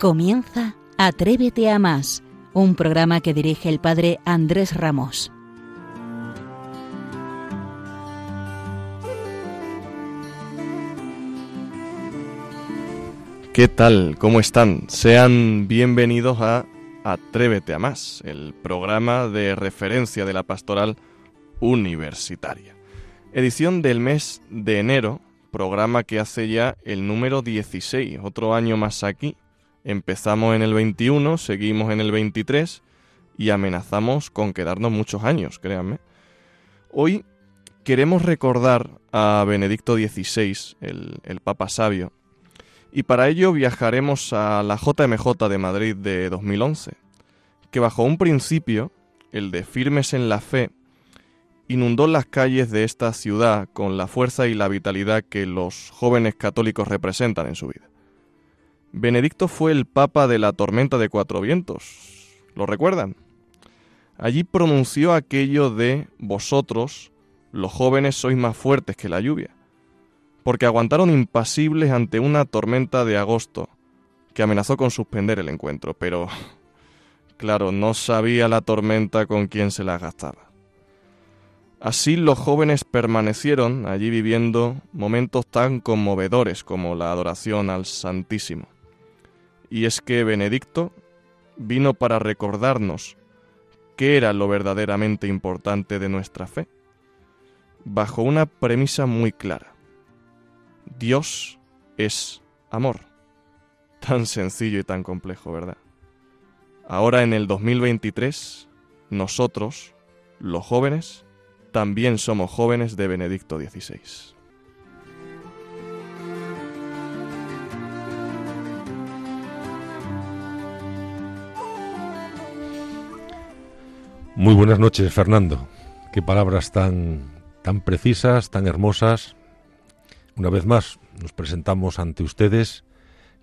Comienza Atrévete a más, un programa que dirige el padre Andrés Ramos. ¿Qué tal? ¿Cómo están? Sean bienvenidos a Atrévete a más, el programa de referencia de la pastoral universitaria. Edición del mes de enero, programa que hace ya el número 16, otro año más aquí, Empezamos en el 21, seguimos en el 23 y amenazamos con quedarnos muchos años, créanme. Hoy queremos recordar a Benedicto XVI, el, Papa Sabio, y para ello viajaremos a la JMJ de Madrid de 2011, que bajo un principio, el de firmes en la fe, inundó las calles de esta ciudad con la fuerza y la vitalidad que los jóvenes católicos representan en su vida. Benedicto fue el papa de la tormenta de cuatro vientos. ¿Lo recuerdan? Allí pronunció aquello de vosotros, los jóvenes, sois más fuertes que la lluvia, porque aguantaron impasibles ante una tormenta de agosto que amenazó con suspender el encuentro, pero claro, no sabía la tormenta con quién se la gastaba. Así los jóvenes permanecieron allí viviendo momentos tan conmovedores como la adoración al Santísimo y es que Benedicto vino para recordarnos qué era lo verdaderamente importante de nuestra fe, bajo una premisa muy clara. Dios es amor. Tan sencillo y tan complejo, ¿verdad? Ahora en el 2023, nosotros, los jóvenes, también somos jóvenes de Benedicto XVI. Muy buenas noches, Fernando. Qué palabras tan, tan precisas, tan hermosas. Una vez más nos presentamos ante ustedes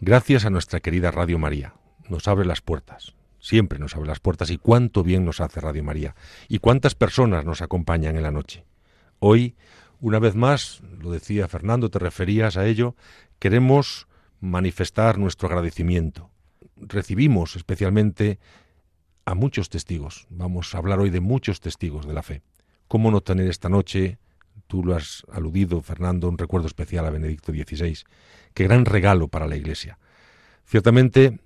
gracias a nuestra querida Radio María. Nos abre las puertas, siempre nos abre las puertas y cuánto bien nos hace Radio María y cuántas personas nos acompañan en la noche. Hoy, una vez más, lo decía Fernando, te referías a ello, queremos manifestar nuestro agradecimiento. Recibimos especialmente a muchos testigos. Vamos a hablar hoy de muchos testigos de la fe. ¿Cómo no tener esta noche, tú lo has aludido, Fernando, un recuerdo especial a Benedicto XVI? Qué gran regalo para la Iglesia. Ciertamente,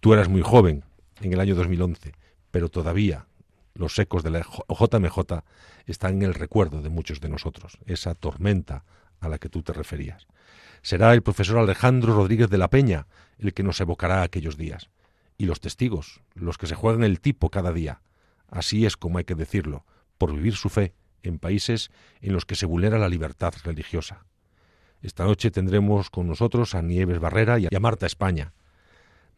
tú eras muy joven en el año 2011, pero todavía los ecos de la JMJ están en el recuerdo de muchos de nosotros, esa tormenta a la que tú te referías. Será el profesor Alejandro Rodríguez de la Peña el que nos evocará aquellos días y los testigos, los que se juegan el tipo cada día. Así es como hay que decirlo, por vivir su fe en países en los que se vulnera la libertad religiosa. Esta noche tendremos con nosotros a Nieves Barrera y a Marta España.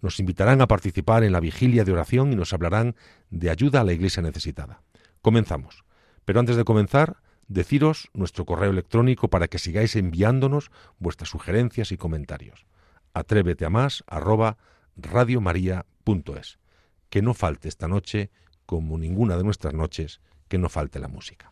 Nos invitarán a participar en la vigilia de oración y nos hablarán de ayuda a la iglesia necesitada. Comenzamos. Pero antes de comenzar, deciros nuestro correo electrónico para que sigáis enviándonos vuestras sugerencias y comentarios. Atrévete a más radiomaria.es. Que no falte esta noche, como ninguna de nuestras noches, que no falte la música.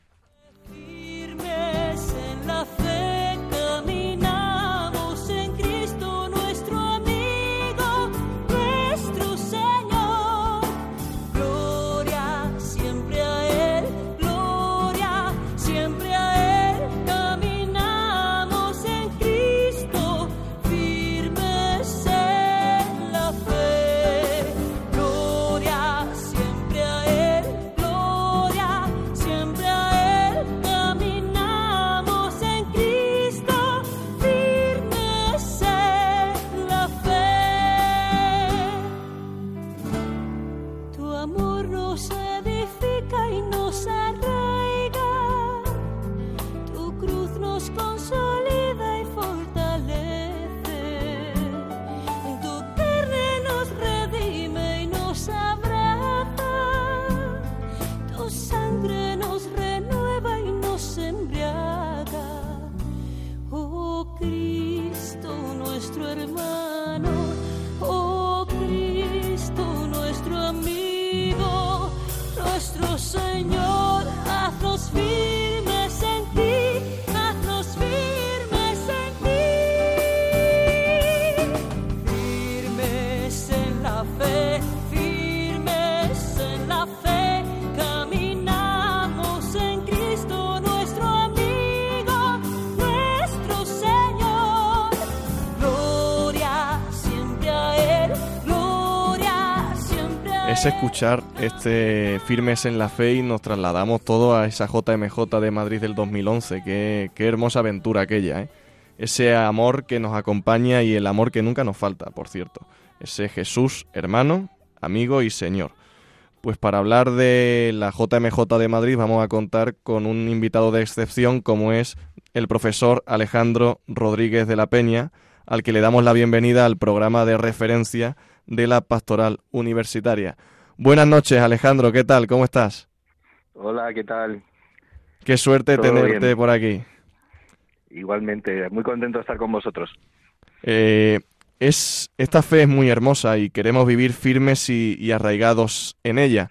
Es escuchar este Firmes en la Fe y nos trasladamos todo a esa JMJ de Madrid del 2011. Qué, qué hermosa aventura aquella, ¿eh? Ese amor que nos acompaña y el amor que nunca nos falta, por cierto. Ese Jesús, hermano, amigo y Señor. Pues para hablar de la JMJ de Madrid vamos a contar con un invitado de excepción como es el profesor Alejandro Rodríguez de la Peña, al que le damos la bienvenida al programa de referencia de la Pastoral Universitaria. Buenas noches, Alejandro, ¿qué tal? ¿Cómo estás? Hola, ¿qué tal? Qué suerte tenerte por aquí. Igualmente, muy contento de estar con vosotros. Eh, es, esta fe es muy hermosa y queremos vivir firmes y, arraigados en ella.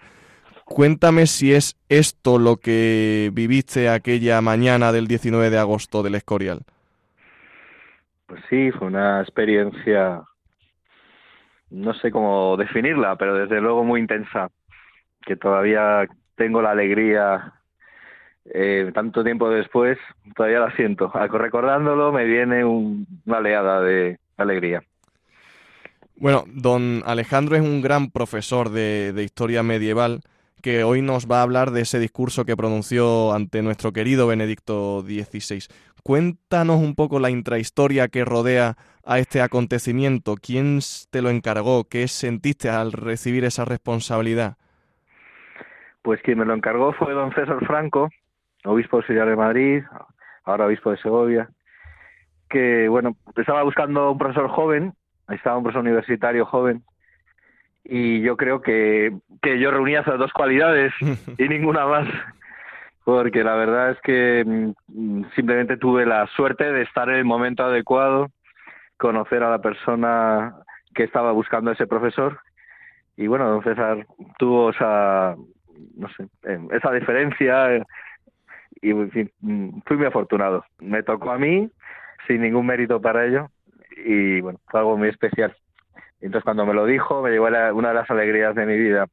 Cuéntame si es esto lo que viviste aquella mañana del 19 de agosto del Escorial. Pues sí, fue una experiencia no sé cómo definirla, pero desde luego muy intensa, que todavía tengo la alegría eh, tanto tiempo después, todavía la siento. Recordándolo me viene una oleada de alegría. Bueno, don Alejandro es un gran profesor de, de, historia medieval que hoy nos va a hablar de ese discurso que pronunció ante nuestro querido Benedicto XVI. Cuéntanos un poco la intrahistoria que rodea a este acontecimiento? ¿Quién te lo encargó? ¿Qué sentiste al recibir esa responsabilidad? Pues quien me lo encargó fue don César Franco, obispo auxiliar de Madrid, ahora obispo de Segovia, que, bueno, estaba buscando un profesor joven, estaba un profesor universitario joven, y yo creo que, que yo reunía esas dos cualidades y ninguna más, porque la verdad es que mm, simplemente tuve la suerte de estar en el momento adecuado conocer a la persona que estaba buscando a ese profesor y bueno, don César tuvo esa, no sé, em, esa diferencia y mm, fui muy afortunado. Me tocó a mí sin ningún mérito para ello y bueno, fue algo muy especial. Entonces cuando me lo dijo me llegó una de las alegrías de mi vida.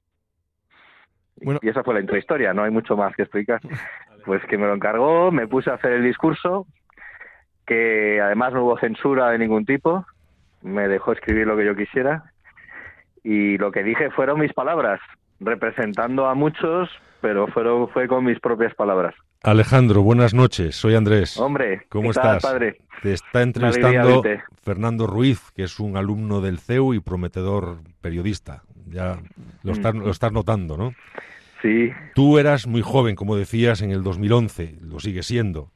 Y esa fue la intrahistoria, no hay mucho más que explicar. Pues que me lo encargó, me puse a hacer el discurso que además no hubo censura de ningún tipo, me dejó escribir lo que yo quisiera y lo que dije fueron mis palabras, representando a muchos, pero fueron, fue con mis propias palabras. Alejandro, buenas noches, soy Andrés. Hombre, ¿cómo estás? padre? Te está entrevistando Fernando Ruiz, que es un alumno del CEU y prometedor periodista. Ya lo estás, mm. lo estás notando, ¿no? Sí. Tú eras muy joven, como decías, en el 2011, lo sigues siendo.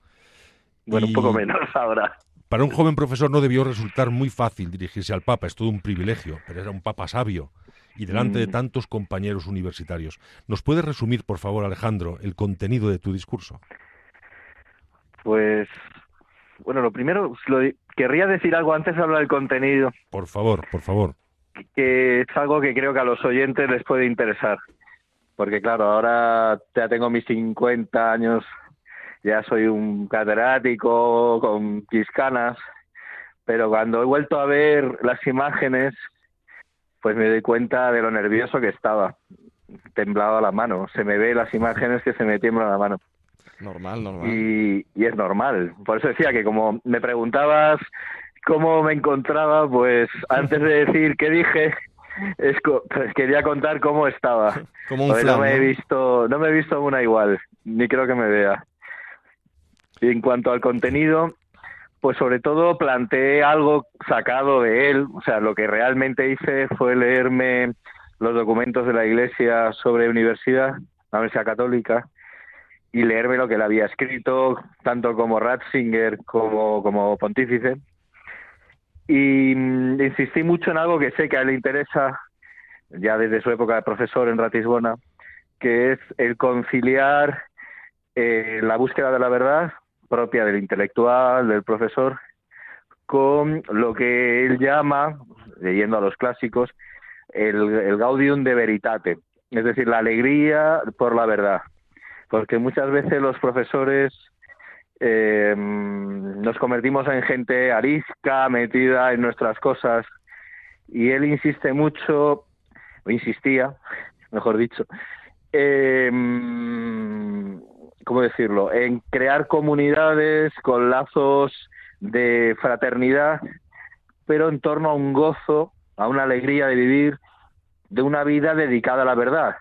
Bueno, un poco menos ahora. Para un joven profesor no debió resultar muy fácil dirigirse al Papa, es todo un privilegio, pero era un Papa sabio y delante de mm. tantos compañeros universitarios. ¿Nos puedes resumir, por favor, Alejandro, el contenido de tu discurso? Pues, bueno, lo primero, querría decir algo antes de hablar del contenido. Por favor, por favor. Que es algo que creo que a los oyentes les puede interesar. Porque, claro, ahora ya tengo mis 50 años ya soy un catedrático con quiscanas, pero cuando he vuelto a ver las imágenes, pues me doy cuenta de lo nervioso que estaba. Temblaba la mano, se me ve las imágenes que se me tiembla la mano. Normal, normal. Y, y es normal. Por eso decía que como me preguntabas cómo me encontraba, pues antes de decir qué dije, es pues quería contar cómo estaba. Como un no me he visto, no me he visto una igual, ni creo que me vea. Y en cuanto al contenido, pues sobre todo planteé algo sacado de él, o sea, lo que realmente hice fue leerme los documentos de la Iglesia sobre universidad, la Universidad Católica, y leerme lo que él había escrito, tanto como Ratzinger como como pontífice. Y mm, insistí mucho en algo que sé que a él le interesa, ya desde su época de profesor en Ratisbona, que es el conciliar eh, la búsqueda de la verdad propia del intelectual, del profesor, con lo que él llama, leyendo a los clásicos, el, gaudium de veritate, es decir, la alegría por la verdad. Porque muchas veces los profesores eh, nos convertimos en gente arisca, metida en nuestras cosas, y él insiste mucho, o insistía, mejor dicho, eh, ¿cómo decirlo?, en crear comunidades con lazos de fraternidad, pero en torno a un gozo, a una alegría de vivir de una vida dedicada a la verdad,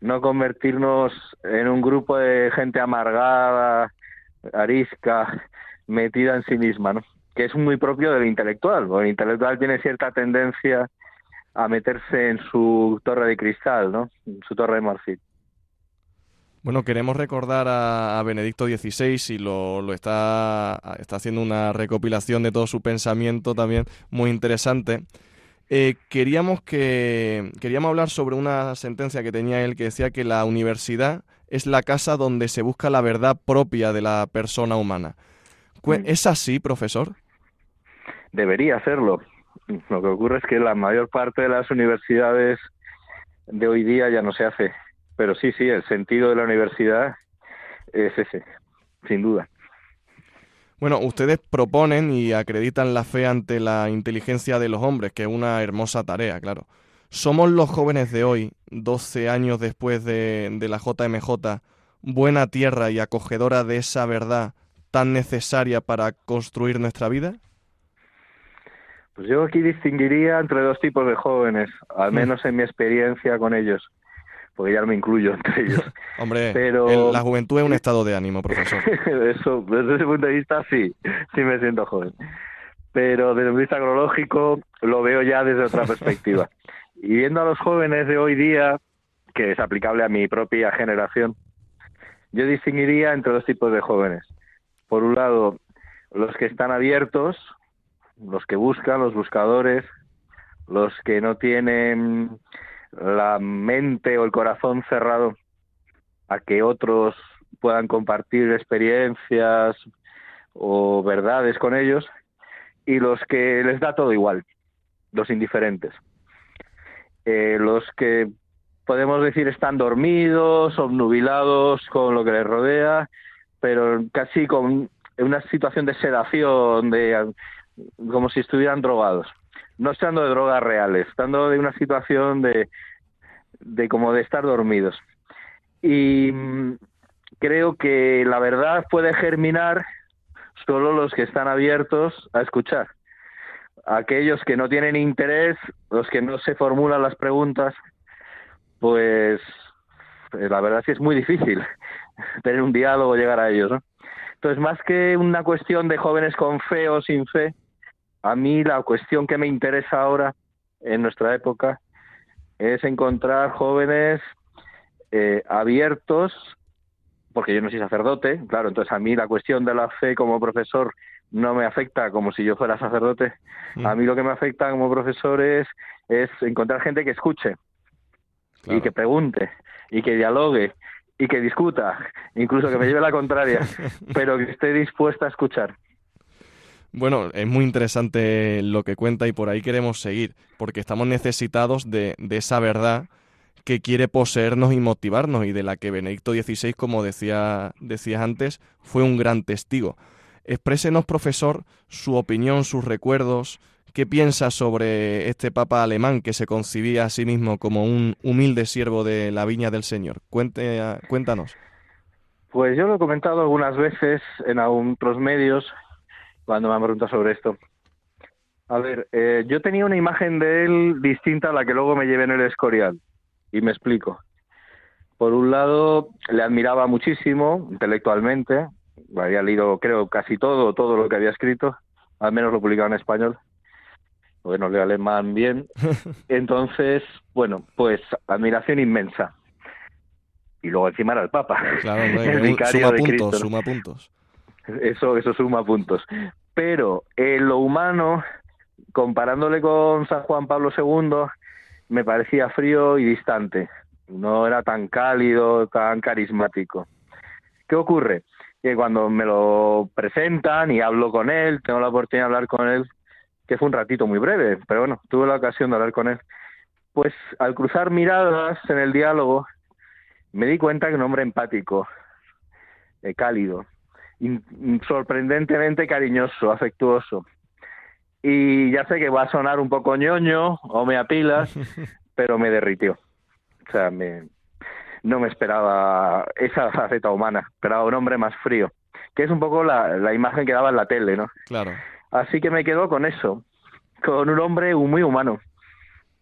no convertirnos en un grupo de gente amargada, arisca, metida en sí misma, ¿no? que es muy propio del intelectual. El intelectual tiene cierta tendencia a meterse en su torre de cristal, ¿no? en su torre de marfil. Bueno, queremos recordar a, Benedicto XVI y lo, lo, está, está haciendo una recopilación de todo su pensamiento también muy interesante. Eh, queríamos, que, queríamos hablar sobre una sentencia que tenía él que decía que la universidad es la casa donde se busca la verdad propia de la persona humana. Mm. ¿Es así, profesor? Debería serlo. Lo que ocurre es que la mayor parte de las universidades de hoy día ya no se hace. Pero sí, sí, el sentido de la universidad es ese, sin duda. Bueno, ustedes proponen y acreditan la fe ante la inteligencia de los hombres, que es una hermosa tarea, claro. ¿Somos los jóvenes de hoy, 12 años después de, de la JMJ, buena tierra y acogedora de esa verdad tan necesaria para construir nuestra vida? Pues yo aquí distinguiría entre dos tipos de jóvenes, al mm. menos en mi experiencia con ellos porque ya no me incluyo entre ellos. Hombre, Pero... la juventud es un estado de ánimo, profesor. Eso, desde ese punto de vista sí, sí me siento joven. Pero desde un vista cronológico lo veo ya desde otra perspectiva. Y viendo a los jóvenes de hoy día, que es aplicable a mi propia generación, yo distinguiría entre dos tipos de jóvenes. Por un lado, los que están abiertos, los que buscan, los buscadores, los que no tienen la mente o el corazón cerrado a que otros puedan compartir experiencias o verdades con ellos y los que les da todo igual, los indiferentes. Eh, los que podemos decir están dormidos, obnubilados con lo que les rodea, pero casi con una situación de sedación, de como si estuvieran drogados no estando de drogas reales, estando de una situación de, de como de estar dormidos. Y mm, creo que la verdad puede germinar solo los que están abiertos a escuchar. Aquellos que no tienen interés, los que no se formulan las preguntas, pues eh, la verdad es que es muy difícil tener un diálogo, llegar a ellos. Entonces, más que una cuestión de jóvenes con fe o sin fe, a mí la cuestión que me interesa ahora en nuestra época es encontrar jóvenes eh, abiertos, porque yo no soy sacerdote, claro, entonces a mí la cuestión de la fe como profesor no me afecta como si yo fuera sacerdote. Mm. A mí lo que me afecta como profesor es, es encontrar gente que escuche y que pregunte y que dialogue y que discuta, incluso que me lleve la contraria, pero que esté dispuesta a escuchar. Bueno, es muy interesante lo que cuenta y por ahí queremos seguir, porque estamos necesitados de, de esa verdad que quiere poseernos y motivarnos y de la que Benedicto XVI, como decía, decías antes, fue un gran testigo. Exprésenos, profesor, su opinión, sus recuerdos, qué piensa sobre este Papa alemán que se concibía a sí mismo como un humilde siervo de la viña del Señor. Cuente, cuéntanos. Pues yo lo he comentado algunas veces en otros medios cuando me han preguntado sobre esto. A ver, eh, yo tenía una imagen de él distinta a la que luego me llevé en el Escorial. Y me explico. Por un lado, le admiraba muchísimo intelectualmente. Había leído, creo, casi todo, todo lo que había escrito. Al menos lo publicaba en español. Bueno, leo alemán bien. Entonces, bueno, pues admiración inmensa. Y luego encima era el Papa. Claro, el suma puntos, suma puntos. Eso, eso suma puntos. Pero en lo humano, comparándole con San Juan Pablo II, me parecía frío y distante. No era tan cálido, tan carismático. ¿Qué ocurre? Que cuando me lo presentan y hablo con él, tengo la oportunidad de hablar con él, que fue un ratito muy breve, pero bueno, tuve la ocasión de hablar con él. Pues al cruzar miradas en el diálogo, me di cuenta que un hombre empático, eh, cálido, sorprendentemente cariñoso, afectuoso. Y ya sé que va a sonar un poco ñoño o me apilas, pero me derritió. O sea, me, no me esperaba esa faceta humana, esperaba un hombre más frío, que es un poco la, la imagen que daba en la tele, ¿no? Claro. Así que me quedo con eso, con un hombre muy humano,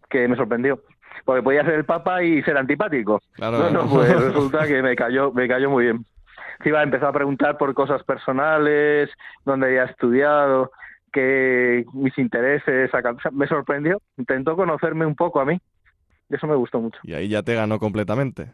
que me sorprendió. porque podía ser el Papa y ser antipático. Claro. No, no, pues resulta que me cayó, me cayó muy bien. Iba a empezar a preguntar por cosas personales, dónde había estudiado, que mis intereses, acá- o sea, me sorprendió, intentó conocerme un poco a mí, eso me gustó mucho. Y ahí ya te ganó completamente.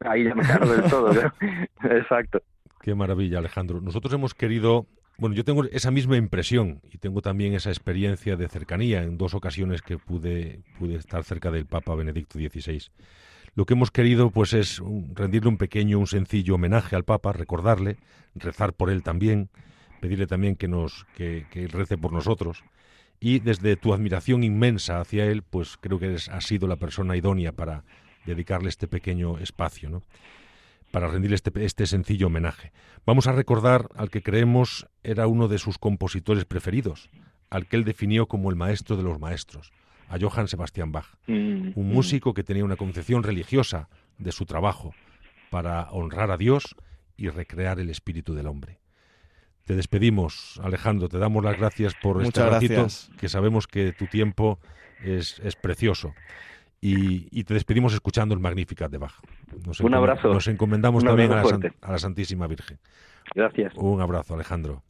Ahí ya me ganó del todo. Exacto. Qué maravilla, Alejandro. Nosotros hemos querido, bueno, yo tengo esa misma impresión y tengo también esa experiencia de cercanía en dos ocasiones que pude, pude estar cerca del Papa Benedicto XVI. Lo que hemos querido, pues, es rendirle un pequeño, un sencillo homenaje al Papa, recordarle, rezar por él también, pedirle también que nos, que, que rece por nosotros. Y desde tu admiración inmensa hacia él, pues creo que eres, has sido la persona idónea para dedicarle este pequeño espacio, ¿no? para rendirle este, este sencillo homenaje. Vamos a recordar al que creemos era uno de sus compositores preferidos, al que él definió como el maestro de los maestros, a Johann Sebastian Bach, Mm, un mm. músico que tenía una concepción religiosa de su trabajo para honrar a Dios y recrear el espíritu del hombre. Te despedimos, Alejandro, te damos las gracias por este ratito, gracias. que sabemos que tu tiempo es, es precioso. Y, y te despedimos escuchando el Magnificat de Bach. Nos Un abrazo. Nos encomendamos Un también la, a la Santísima Virgen. Gracias. Un abrazo, Alejandro.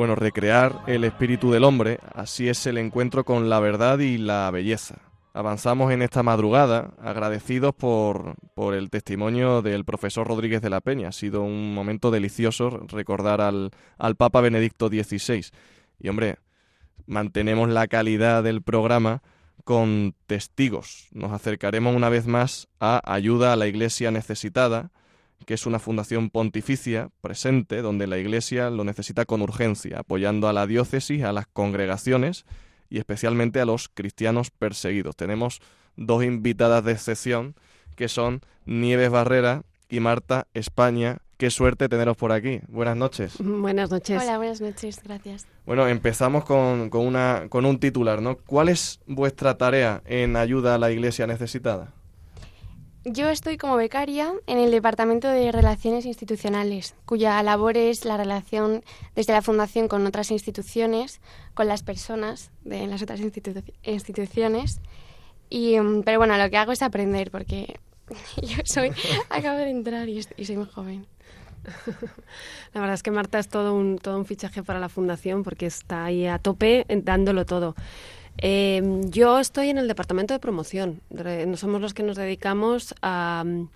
Bueno, recrear el espíritu del hombre, así es el encuentro con la verdad y la belleza. Avanzamos en esta madrugada agradecidos por, por el testimonio del profesor Rodríguez de la Peña. Ha sido un momento delicioso recordar al, al Papa Benedicto XVI. Y hombre, mantenemos la calidad del programa con testigos. Nos acercaremos una vez más a Ayuda a la Iglesia Necesitada, que es una fundación pontificia presente donde la Iglesia lo necesita con urgencia, apoyando a la diócesis, a las congregaciones y especialmente a los cristianos perseguidos. Tenemos dos invitadas de excepción que son Nieves Barrera y Marta España. Qué suerte teneros por aquí. Buenas noches. Buenas noches. Hola, buenas noches, gracias. Bueno, empezamos con, con una, con un titular, ¿no? ¿Cuál es vuestra tarea en ayuda a la Iglesia necesitada? Yo estoy como becaria en el Departamento de Relaciones Institucionales, cuya labor es la relación desde la Fundación con otras instituciones, con las personas de las otras institu- instituciones. Y, mm, pero bueno, lo que hago es aprender, porque yo soy, acabo de entrar y, y soy muy joven. La verdad es que Marta es todo un, todo un fichaje para la fundación porque está ahí a tope eh, dándolo todo. Eh, yo estoy en el departamento de promoción. No somos los que nos dedicamos a, mm,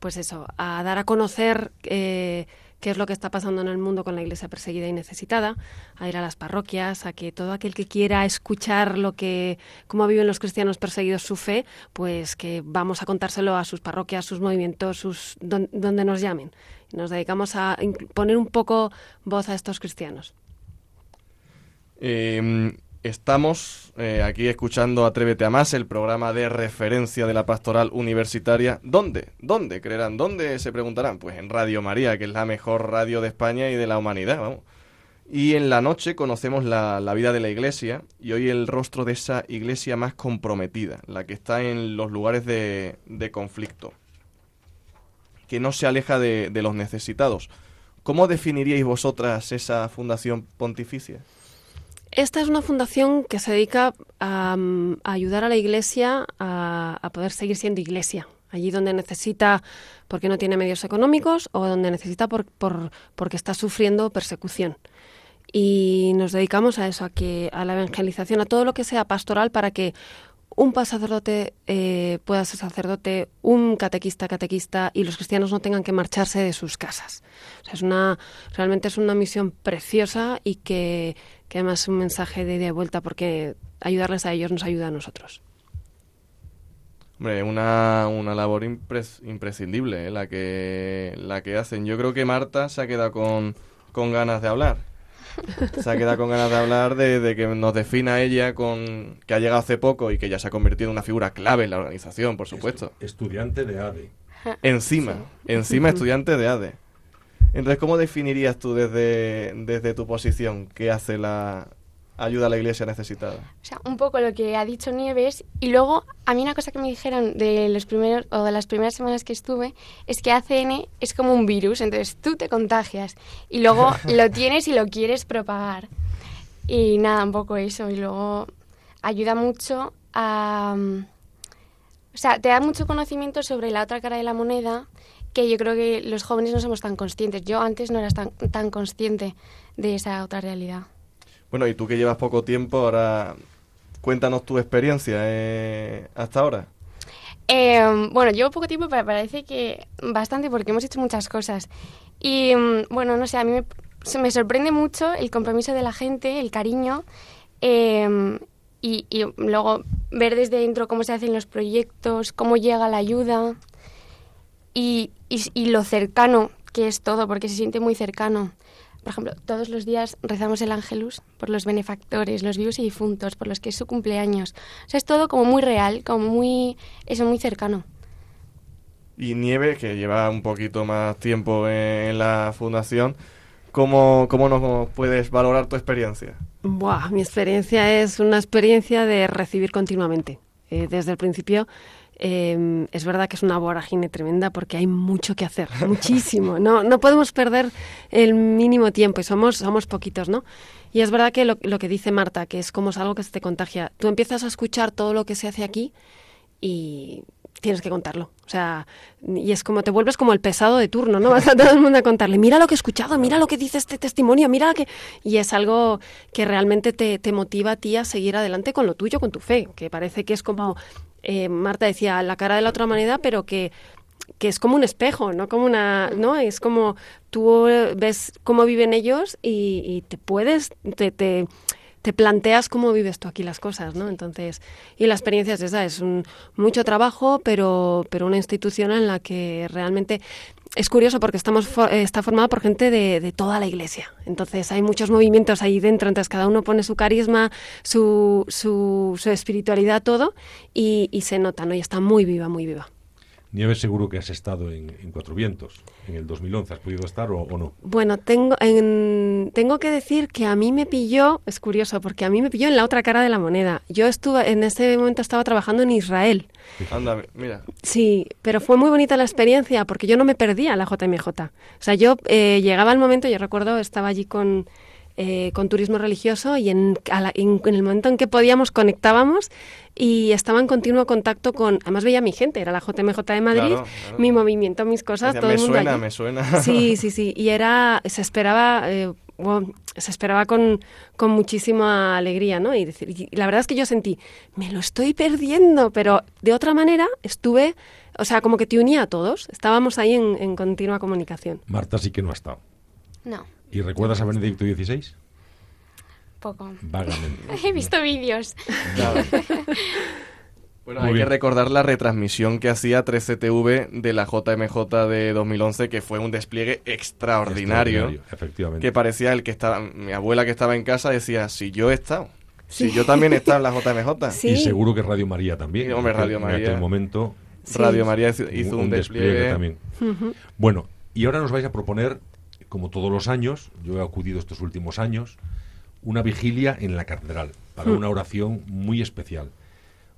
pues eso, a dar a conocer eh, qué es lo que está pasando en el mundo con la iglesia perseguida y necesitada, a ir a las parroquias, a que todo aquel que quiera escuchar lo que, cómo viven los cristianos perseguidos su fe, pues que vamos a contárselo a sus parroquias, sus movimientos, sus don- donde nos llamen. Nos dedicamos a poner un poco voz a estos cristianos. Eh, estamos eh, aquí escuchando Atrévete a Más, el programa de referencia de la pastoral universitaria. ¿Dónde? ¿Dónde creerán? ¿Dónde se preguntarán? Pues en Radio María, que es la mejor radio de España y de la humanidad, vamos. Y en la noche conocemos la, la, vida de la iglesia y hoy el rostro de esa iglesia más comprometida, la que está en los lugares de, de conflicto, que no se aleja de, de, los necesitados. ¿Cómo definiríais vosotras esa fundación pontificia? Esta es una fundación que se dedica a, a ayudar a la iglesia a, poder seguir siendo iglesia, allí donde necesita porque no tiene medios económicos o donde necesita por, porque está sufriendo persecución y nos dedicamos a eso, a que a la evangelización, a todo lo que sea pastoral para que un sacerdote eh, pueda ser sacerdote, un catequista catequista y los cristianos no tengan que marcharse de sus casas. O sea, es una realmente es una misión preciosa y que, que además es un mensaje de ida y vuelta porque ayudarles a ellos nos ayuda a nosotros. Hombre, una, una labor impres, imprescindible ¿eh? la que la que hacen. Yo creo que Marta se ha quedado con, con ganas de hablar se ha quedado con ganas de hablar de, de, que nos defina ella con que ha llegado hace poco y que ya se ha convertido en una figura clave en la organización, por supuesto. Estudiante de ADE. Encima, sí. encima estudiante de ADE. Entonces, ¿cómo definirías tú desde, desde tu posición qué hace la ayuda a la iglesia necesitada? O sea, un poco lo que ha dicho Nieves y luego a mí una cosa que me dijeron de los primeros o de las primeras semanas que estuve es que ACN es como un virus, entonces tú te contagias y luego lo tienes y lo quieres propagar. Y nada, un poco eso y luego ayuda mucho a o sea, te da mucho conocimiento sobre la otra cara de la moneda que yo creo que los jóvenes no somos tan conscientes. Yo antes no era tan, tan consciente de esa otra realidad. Bueno, y tú que llevas poco tiempo, ahora cuéntanos tu experiencia eh, hasta ahora. Eh, bueno, llevo poco tiempo, pero parece que bastante porque hemos hecho muchas cosas. Y bueno, no sé, a mí me, me sorprende mucho el compromiso de la gente, el cariño. Eh, y, y, luego ver desde dentro cómo se hacen los proyectos, cómo llega la ayuda y, y, y lo cercano que es todo, porque se siente muy cercano. Por ejemplo, todos los días rezamos el Ángelus por los benefactores, los vivos y difuntos, por los que es su cumpleaños. O sea, es todo como muy real, como muy, eso, muy cercano. Y Nieve, que lleva un poquito más tiempo en la fundación, ¿cómo, cómo nos puedes valorar tu experiencia? Buah, mi experiencia es una experiencia de recibir continuamente. Eh, desde el principio eh, es verdad que es una vorágine tremenda porque hay mucho que hacer, muchísimo. No, no podemos perder el mínimo tiempo y somos, somos poquitos, ¿no? Y es verdad que lo, lo, que dice Marta, que es como es algo que se te contagia. Tú empiezas a escuchar todo lo que se hace aquí y tienes que contarlo. O sea, y es como te vuelves como el pesado de turno, ¿no? Vas a todo el mundo a contarle, mira lo que he escuchado, mira lo que dice este testimonio, mira que... Y es algo que realmente te, te motiva a ti a seguir adelante con lo tuyo, con tu fe, que parece que es como eh, Marta decía, la cara de la otra manera, pero que que es como un espejo, no como una, no es como tú ves cómo viven ellos y, y te puedes, te, te, te, planteas cómo vives tú aquí las cosas, ¿no? Entonces, y la experiencia es esa, es un mucho trabajo, pero, pero una institución en la que realmente es curioso porque estamos está formada por gente de, de, toda la iglesia. Entonces hay muchos movimientos ahí dentro, entonces cada uno pone su carisma, su, su, espiritualidad, todo, y, y, se nota, ¿no? Y está muy viva, muy viva. Nieves, seguro que has estado en, Cuatro Vientos, en el 2011. ¿Has podido estar o, o no? Bueno, tengo, en, tengo que decir que a mí me pilló, es curioso, porque a mí me pilló en la otra cara de la moneda. Yo estuve, en ese momento estaba trabajando en Israel. Anda, mira. Sí, pero fue muy bonita la experiencia porque yo no me perdía la JMJ. O sea, yo eh, llegaba el momento, yo recuerdo, estaba allí con eh, con turismo religioso y en, la, en, en, el momento en que podíamos conectábamos y estaba en continuo contacto con, además veía a mi gente, era la JMJ de Madrid, claro, claro. mi movimiento, mis cosas, Decía, todo me el mundo suena, allí. me suena. Sí, sí, sí, y era, se esperaba... Eh, se esperaba con, con, muchísima alegría, ¿no? Y, decir, y, la verdad es que yo sentí, me lo estoy perdiendo, pero de otra manera estuve, o sea, como que te unía a todos, estábamos ahí en, en continua comunicación. Marta sí que no ha estado. No. ¿Y recuerdas a Benedicto XVI? Poco. Vagamente. He visto vídeos. Claro. Bueno, Muy hay bien. que recordar la retransmisión que hacía 13TV de la JMJ de 2011, que fue un despliegue extraordinario. extraordinario efectivamente. Que parecía el que estaba, mi abuela que estaba en casa decía, si yo he estado, sí. si yo también he estado en la JMJ. Sí. Y seguro que Radio María también. Sí, hombre, Radio María. En aquel momento. Radio María hizo un, un despliegue. despliegue también. Uh -huh. Bueno, y ahora nos vais a proponer como todos los años, yo he acudido estos últimos años, una vigilia en la catedral para una oración muy especial.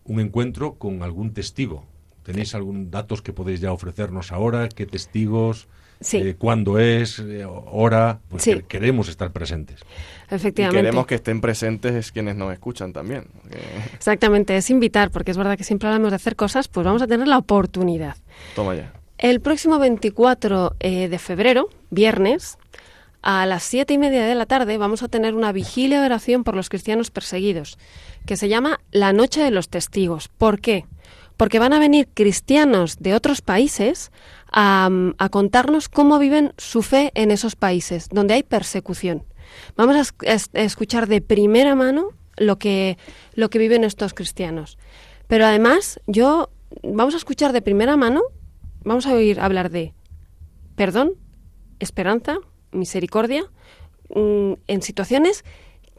Un encuentro con algún testigo. ¿Tenéis algún datos que podéis ya ofrecernos ahora? ¿Qué testigos? Sí. Eh, ¿Cuándo es? Eh, ¿Hora? Pues Sí. que- queremos estar presentes. Y Efectivamente. queremos que estén presentes quienes nos escuchan también. Exactamente, es invitar, porque es verdad que siempre hablamos de hacer cosas, pues vamos a tener la oportunidad. Toma ya. El próximo 24 eh, de febrero, viernes, a las siete y media de la tarde, vamos a tener una vigilia de oración por los cristianos perseguidos, que se llama La Noche de los Testigos. ¿Por qué? Porque van a venir cristianos de otros países a, contarnos cómo viven su fe en esos países, donde hay persecución. Vamos a, a escuchar de primera mano lo que, lo que viven estos cristianos. Pero además, yo vamos a escuchar de primera mano, vamos a oír hablar de perdón, esperanza, misericordia, mm, en situaciones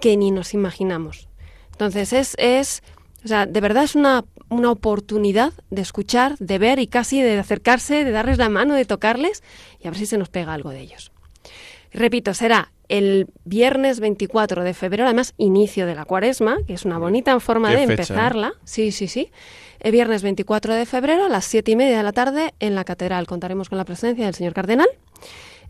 que ni nos imaginamos. Entonces, es, es o sea, de verdad es una, una oportunidad de escuchar, de ver y casi de acercarse, de darles la mano, de tocarles y a ver si se nos pega algo de ellos. Repito, será el viernes 24 de febrero, además inicio de la cuaresma, que es una bonita forma de fecha, ¿eh? empezarla. Sí, sí, sí. El viernes 24 de febrero a las siete y media de la tarde en la catedral. Contaremos con la presencia del señor cardenal.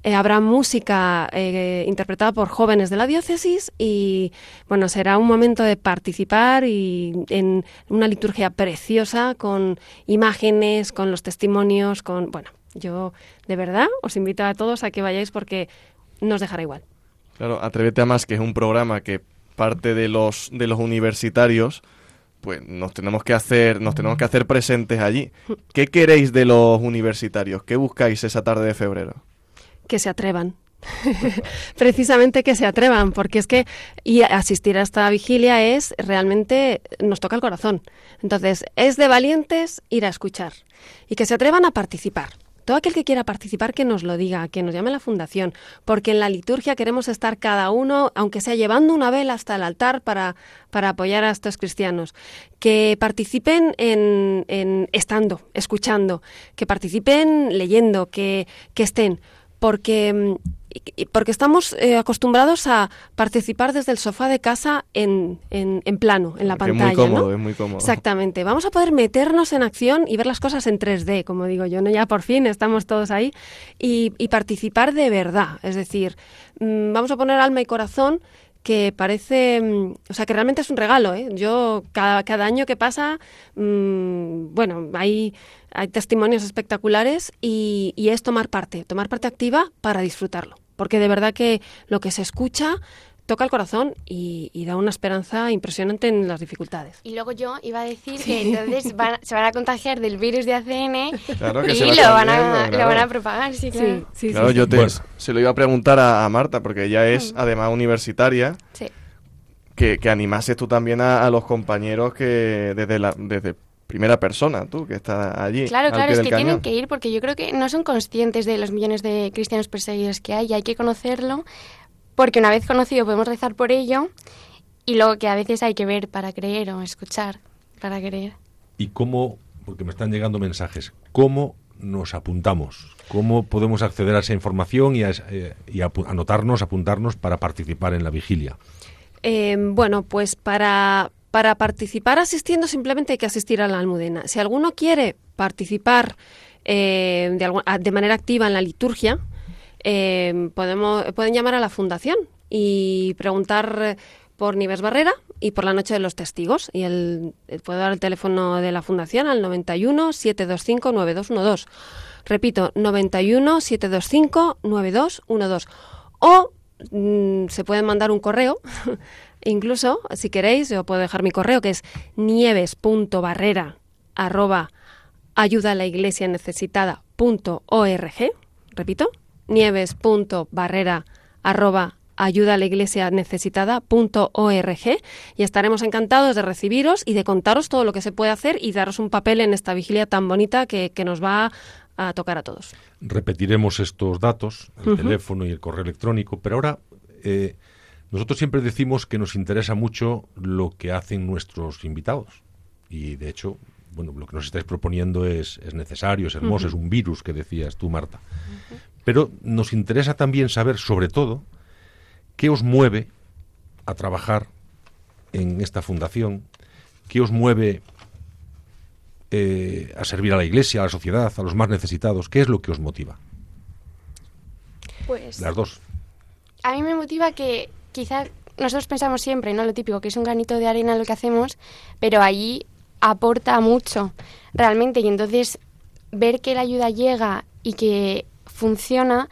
Eh, habrá música eh, interpretada por jóvenes de la diócesis y bueno será un momento de participar y en una liturgia preciosa con imágenes, con los testimonios, con bueno yo de verdad os invito a todos a que vayáis porque no os dejará igual. Claro, Atrévete a más, que es un programa que parte de los de los universitarios, pues nos tenemos que hacer nos tenemos que hacer presentes allí. ¿Qué queréis de los universitarios? ¿Qué buscáis esa tarde de febrero? Que se atrevan. Precisamente que se atrevan, porque es que y asistir a esta vigilia es realmente nos toca el corazón. Entonces, es de valientes ir a escuchar y que se atrevan a participar. Todo aquel que quiera participar que nos lo diga, que nos llame a la fundación, porque en la liturgia queremos estar cada uno, aunque sea llevando una vela hasta el altar para, para apoyar a estos cristianos. Que participen en, en estando, escuchando, que participen leyendo, que, que estén porque, mm, porque estamos eh, acostumbrados a participar desde el sofá de casa en, en, en plano, en la Que es pantalla. muy cómodo, ¿no? es muy cómodo. Exactamente. Vamos a poder meternos en acción y ver las cosas en 3D, como digo yo, ¿no? Ya por fin estamos todos ahí. Y, y participar de verdad. Es decir, mm, vamos a poner alma y corazón que parece, mm, o sea, que realmente es un regalo. ¿eh? Yo, cada, cada año que pasa, mm, bueno, hay, hay testimonios espectaculares y, y es tomar parte, tomar parte activa para disfrutarlo. Porque de verdad que lo que se escucha toca el corazón y, y da una esperanza impresionante en las dificultades. Y luego yo iba a decir que entonces van- se van a contagiar del virus de ACN Claro que y se va lo van, a, lo van claro. a propagar, sí, claro. sí, Claro, sí, yo sí. te, Bueno. se lo iba a preguntar a, a Marta, porque ella es además universitaria, Sí. que, que animases tú también a, a los compañeros que desde la desde primera persona, tú, que estás allí. Claro, al claro, pie es del que cañón. tienen que ir porque yo creo que no son conscientes de los millones de cristianos perseguidos que hay y hay que conocerlo porque una vez conocido podemos rezar por ello y luego que a veces hay que ver para creer o escuchar para creer. ¿Y cómo, porque me están llegando mensajes, cómo nos apuntamos? ¿Cómo podemos acceder a esa información y, a, esa- eh, y apu- anotarnos, apuntarnos para participar en la vigilia? Eh, bueno, pues para, para participar asistiendo simplemente hay que asistir a la almudena. Si alguno quiere participar eh, de, algu- a- de manera activa en la liturgia, eh, podemos, pueden llamar a la fundación y preguntar por Nieves Barrera y por la Noche de los Testigos. Y el, eh, puedo dar el teléfono de la fundación al 91 725 9212. Repito, 91 725 9212. O mm, se pueden mandar un correo, incluso, si queréis, yo puedo dejar mi correo, que es nieves.barrera arroba ayuda a la iglesia necesitada.org. Repito, nieves.barrera arroba ayuda a la iglesia necesitada.org y estaremos encantados de recibiros y de contaros todo lo que se puede hacer y daros un papel en esta vigilia tan bonita que, que nos va a tocar a todos. Repetiremos estos datos, el teléfono y el correo electrónico, pero ahora eh, nosotros siempre decimos que nos interesa mucho lo que hacen nuestros invitados. Y de hecho, bueno, lo que nos estáis proponiendo es, es necesario, es hermoso, es un virus que decías tú, Marta. Pero nos interesa también saber, sobre todo, qué os mueve a trabajar en esta fundación, qué os mueve eh, a servir a la Iglesia, a la sociedad, a los más necesitados, qué es lo que os motiva. Pues Las dos. a mí me motiva que quizá nosotros pensamos siempre, ¿no? Lo típico, que es un granito de arena lo que hacemos, pero allí aporta mucho, realmente. Y entonces ver que la ayuda llega y que funciona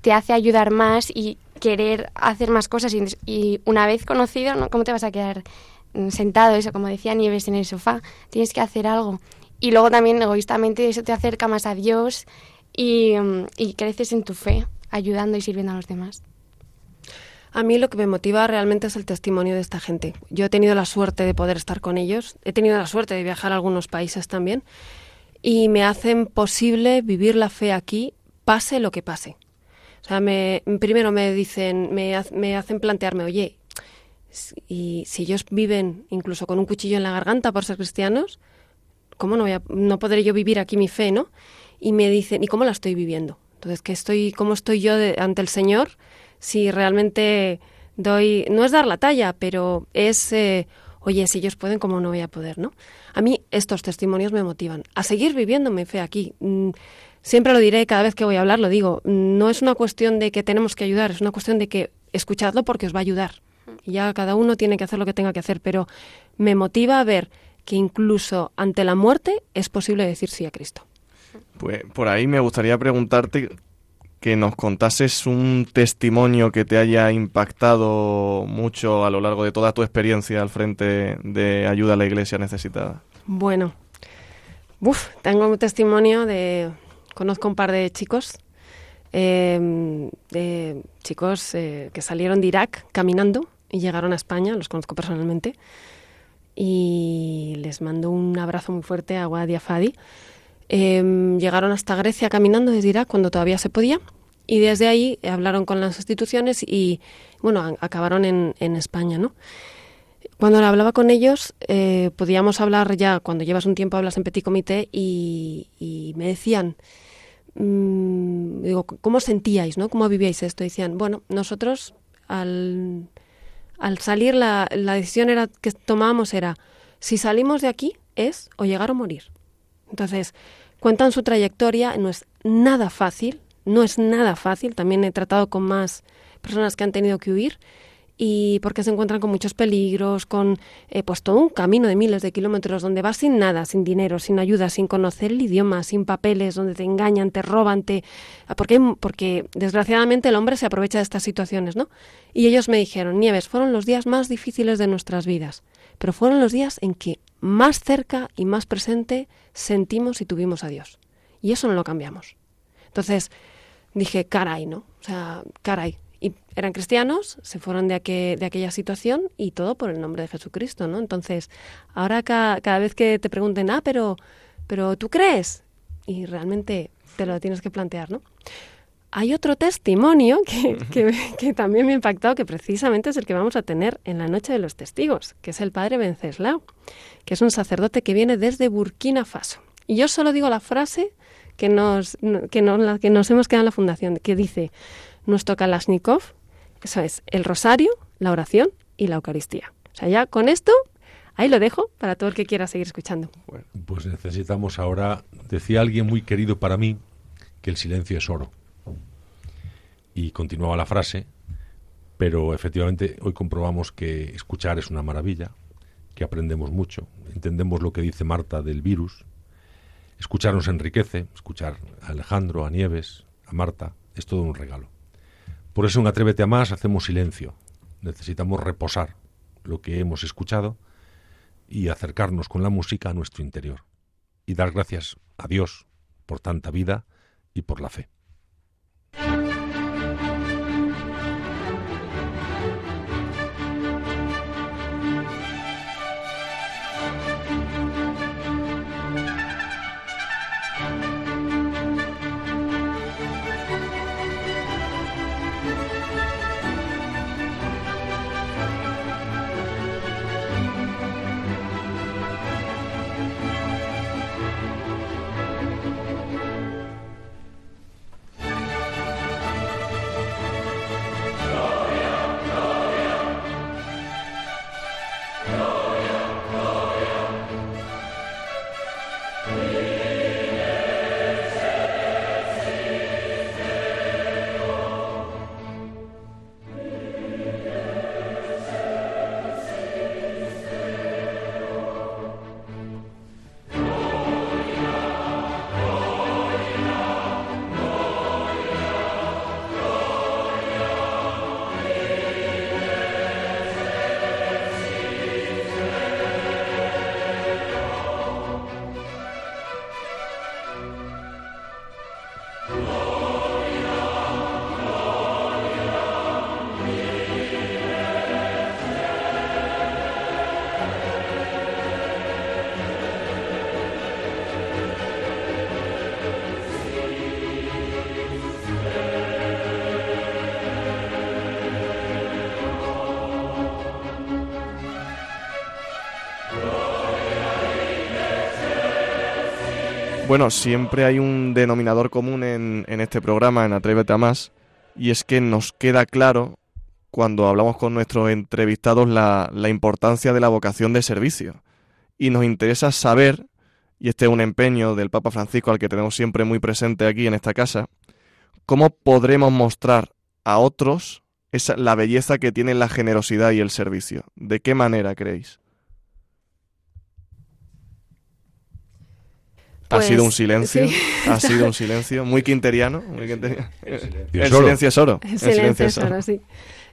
te hace ayudar más y querer hacer más cosas. Y, y una vez conocido, ¿no? ¿Cómo te vas a quedar mm, sentado, eso, como decía Nieves, en el sofá? Tienes que hacer algo. Y luego también, egoístamente, eso te acerca más a Dios y, mm, y creces en tu fe, ayudando y sirviendo a los demás. A mí lo que me motiva realmente es el testimonio de esta gente. Yo he tenido la suerte de poder estar con ellos, he tenido la suerte de viajar a algunos países también y me hacen posible vivir la fe aquí, pase lo que pase. O sea, me, primero me dicen, me, ha- me hacen plantearme, oye, y si ellos viven incluso con un cuchillo en la garganta por ser cristianos, ¿cómo no, voy a- no podré yo vivir aquí mi fe, no? Y me dicen, ¿y cómo la estoy viviendo? Entonces, ¿qué estoy, ¿cómo estoy yo ante el Señor si realmente doy, no es dar la talla, pero es, eh, oye, si ellos pueden, ¿cómo no voy a poder, no? A mí estos testimonios me motivan a seguir viviendo mi fe aquí. Mm, Siempre lo diré, cada vez que voy a hablar lo digo, no es una cuestión de que tenemos que ayudar, es una cuestión de que escuchadlo porque os va a ayudar. Y ya cada uno tiene que hacer lo que tenga que hacer, pero me motiva a ver que incluso ante la muerte es posible decir sí a Cristo. Pues por ahí me gustaría preguntarte que nos contases un testimonio que te haya impactado mucho a lo largo de toda tu experiencia al frente de ayuda a la iglesia necesitada. Bueno, tengo un testimonio de... Conozco un par de chicos, de chicos eh, que salieron de Irak caminando y llegaron a España, los conozco personalmente, y les mando un abrazo muy fuerte a Wadia Fadi. Eh, llegaron hasta Grecia caminando desde Irak cuando todavía se podía y desde ahí hablaron con las instituciones y bueno, acabaron en, en España, ¿no? Cuando hablaba con ellos, eh, podíamos hablar ya, cuando llevas un tiempo hablas en petit comité y, me decían, mm, digo, ¿cómo sentíais, no? ¿Cómo vivíais esto? Decían, bueno, nosotros al, al salir la, la decisión era que tomábamos era, si salimos de aquí es o llegar o morir. Entonces, cuentan su trayectoria, no es nada fácil, no es nada fácil, también he tratado con más personas que han tenido que huir y porque se encuentran con muchos peligros, con eh, pues todo un camino de miles de kilómetros donde vas sin nada, sin dinero, sin ayuda, sin conocer el idioma, sin papeles, donde te engañan, te roban, te porque porque desgraciadamente el hombre se aprovecha de estas situaciones, ¿no? Y ellos me dijeron, Nieves, fueron los días más difíciles de nuestras vidas, pero fueron los días en que más cerca y más presente sentimos y tuvimos a Dios. Y eso no lo cambiamos. Entonces dije, caray, ¿no? O sea, caray. Y eran cristianos, se fueron de, de aquella situación y todo por el nombre de Jesucristo, ¿no? Entonces, ahora ca, cada vez que te pregunten, ah, pero, pero tú crees, y realmente te lo tienes que plantear, ¿no? Hay otro testimonio que, que, que, también me ha impactado, que precisamente es el que vamos a tener en la Noche de los Testigos, que es el padre Venceslao, que es un sacerdote que viene desde Burkina Faso. Y yo solo digo la frase que nos, que nos, que nos hemos quedado en la fundación, que dice, nuestro Kalashnikov, eso es el rosario, la oración y la Eucaristía. O sea, ya con esto, ahí lo dejo para todo el que quiera seguir escuchando. Bueno, pues necesitamos ahora, decía alguien muy querido para mí, que el silencio es oro. Y continuaba la frase, pero efectivamente hoy comprobamos que escuchar es una maravilla, que aprendemos mucho, entendemos lo que dice Marta del virus, escuchar nos enriquece, escuchar a Alejandro, a Nieves, a Marta, es todo un regalo. Por eso en Atrévete a Más hacemos silencio, necesitamos reposar lo que hemos escuchado y acercarnos con la música a nuestro interior y dar gracias a Dios por tanta vida y por la fe. Bueno, siempre hay un denominador común en, en este programa, en Atrévete a Más, y es que nos queda claro cuando hablamos con nuestros entrevistados la, la importancia de la vocación de servicio. Y nos interesa saber, y este es un empeño del Papa Francisco al que tenemos siempre muy presente aquí en esta casa, cómo podremos mostrar a otros esa, la belleza que tiene la generosidad y el servicio. ¿De qué manera creéis? Ha Pues, sido un silencio, sí. ha sido un silencio muy quinteriano. Muy quinteriano. El silencio El es oro. silencio es oro. El El silencio es oro. oro, sí.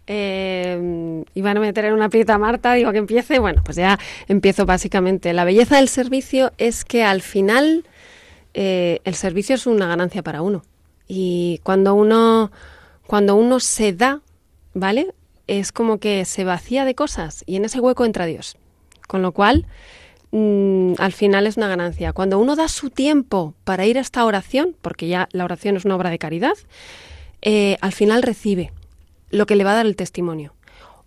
Eh, iban a meter en una prieta a Marta, digo que empiece. Bueno, pues ya empiezo básicamente. La belleza del servicio es que al final eh, el servicio es una ganancia para uno. Y cuando uno, cuando uno se da, ¿vale? Es como que se vacía de cosas y en ese hueco entra Dios. Con lo cual, mm, al final es una ganancia. Cuando uno da su tiempo para ir a esta oración, porque ya la oración es una obra de caridad, eh, al final recibe lo que le va a dar el testimonio.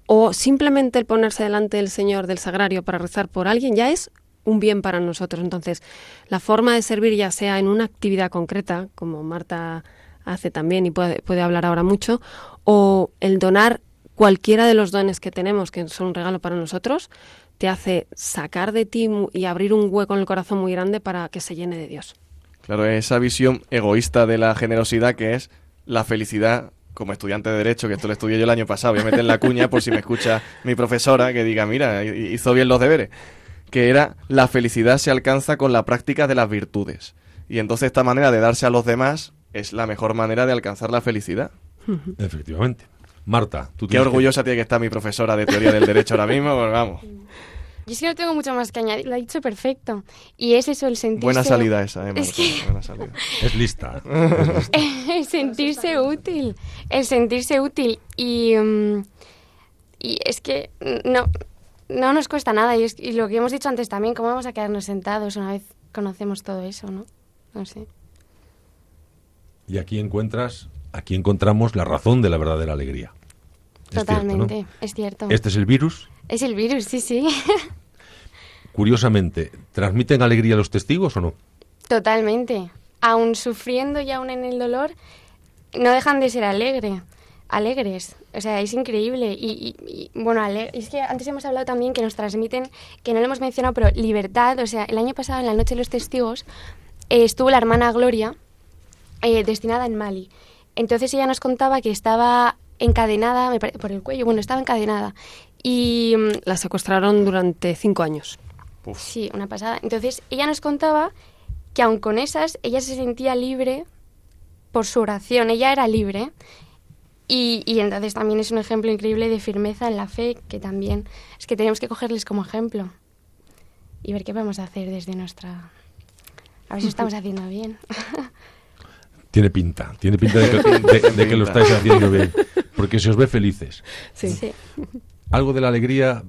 O simplemente el ponerse delante del Señor del Sagrario para rezar por alguien ya es un bien para nosotros. Entonces, la forma de servir, ya sea en una actividad concreta, como Marta hace también y puede, puede hablar ahora mucho, o el donar cualquiera de los dones que tenemos, que son un regalo para nosotros, te hace sacar de ti mu- y abrir un hueco en el corazón muy grande para que se llene de Dios. Claro, esa visión egoísta de la generosidad que es la felicidad como estudiante de Derecho, que esto lo estudié yo el año pasado, voy a meter la cuña por si me escucha mi profesora que diga, mira, hi- hizo bien los deberes, que era la felicidad se alcanza con la práctica de las virtudes. Y entonces esta manera de darse a los demás es la mejor manera de alcanzar la felicidad. Efectivamente. Marta, tú Qué que- orgullosa tiene que estar mi profesora de teoría del derecho ahora mismo, pues vamos. Yo es que no tengo mucho más que añadir, lo ha dicho perfecto. Y es eso, el sentirse... Buena salida esa, eh, Es que- buena salida. Es lista. es lista. el sentirse útil, el sentirse útil y, mm, y es que no, no nos cuesta nada y, es- y lo que hemos dicho antes también, ¿cómo vamos a quedarnos sentados una vez conocemos todo eso, no? No sé. Y aquí encuentras, aquí encontramos la razón de la verdadera alegría. Es cierto, ¿no? Totalmente, es cierto. Este es el virus. Es el virus, sí, sí. Curiosamente, ¿transmiten alegría a los testigos o no? Totalmente. Aún sufriendo y aún en el dolor, no dejan de ser alegre, alegres. O sea, es increíble. Y, y- y, bueno, es que antes hemos hablado también que nos transmiten, que no lo hemos mencionado, pero libertad. O sea, el año pasado, en la Noche de los Testigos, eh, estuvo la hermana Gloria, eh, destinada en Mali. Entonces ella nos contaba que estaba encadenada, me pare- por el cuello, bueno, estaba encadenada. Y mm, La secuestraron durante cinco años. Uf. Sí, una pasada. Entonces, ella nos contaba que aun con esas, ella se sentía libre por su oración, ella era libre. Y, y entonces también es un ejemplo increíble de firmeza en la fe, que también es que tenemos que cogerles como ejemplo y ver qué podemos hacer desde nuestra... A ver si lo estamos haciendo bien. Tiene pinta, tiene pinta de que, de- de que lo estáis haciendo bien, porque se os ve felices. Sí. Sí. Algo de la alegría